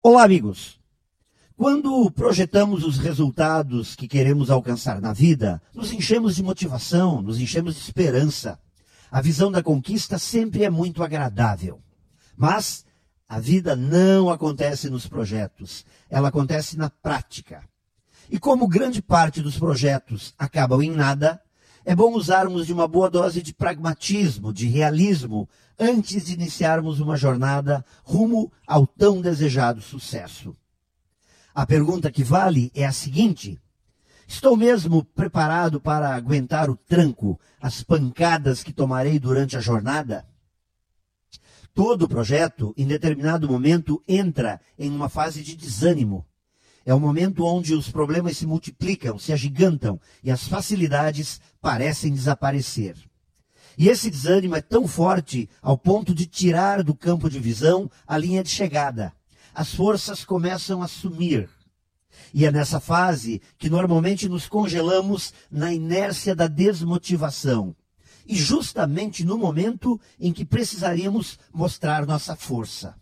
Olá, amigos! Quando projetamos os resultados que queremos alcançar na vida, nos enchemos de motivação, nos enchemos de esperança. A visão da conquista sempre é muito agradável. Mas a vida não acontece nos projetos, ela acontece na prática. E como grande parte dos projetos acabam em nada, é bom usarmos de uma boa dose de pragmatismo, de realismo, antes de iniciarmos uma jornada rumo ao tão desejado sucesso. A pergunta que vale é a seguinte: Estou mesmo preparado para aguentar o tranco, as pancadas que tomarei durante a jornada? Todo projeto, em determinado momento, entra em uma fase de desânimo. É o momento onde os problemas se multiplicam, se agigantam e as facilidades parecem desaparecer. E esse desânimo é tão forte ao ponto de tirar do campo de visão a linha de chegada. As forças começam a sumir. E é nessa fase que normalmente nos congelamos na inércia da desmotivação e justamente no momento em que precisaríamos mostrar nossa força.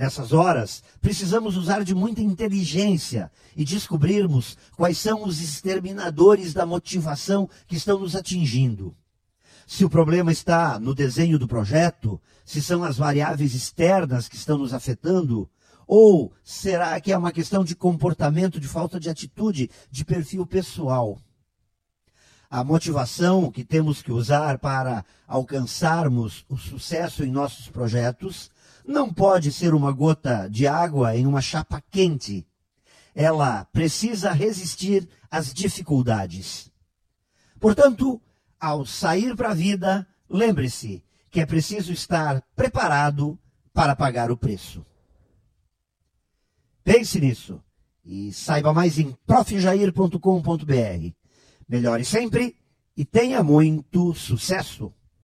Nessas horas, precisamos usar de muita inteligência e descobrirmos quais são os exterminadores da motivação que estão nos atingindo. Se o problema está no desenho do projeto, se são as variáveis externas que estão nos afetando, ou será que é uma questão de comportamento, de falta de atitude, de perfil pessoal? a motivação que temos que usar para alcançarmos o sucesso em nossos projetos não pode ser uma gota de água em uma chapa quente. Ela precisa resistir às dificuldades. Portanto, ao sair para a vida, lembre-se que é preciso estar preparado para pagar o preço. Pense nisso e saiba mais em profjair.com.br. Melhore sempre e tenha muito sucesso!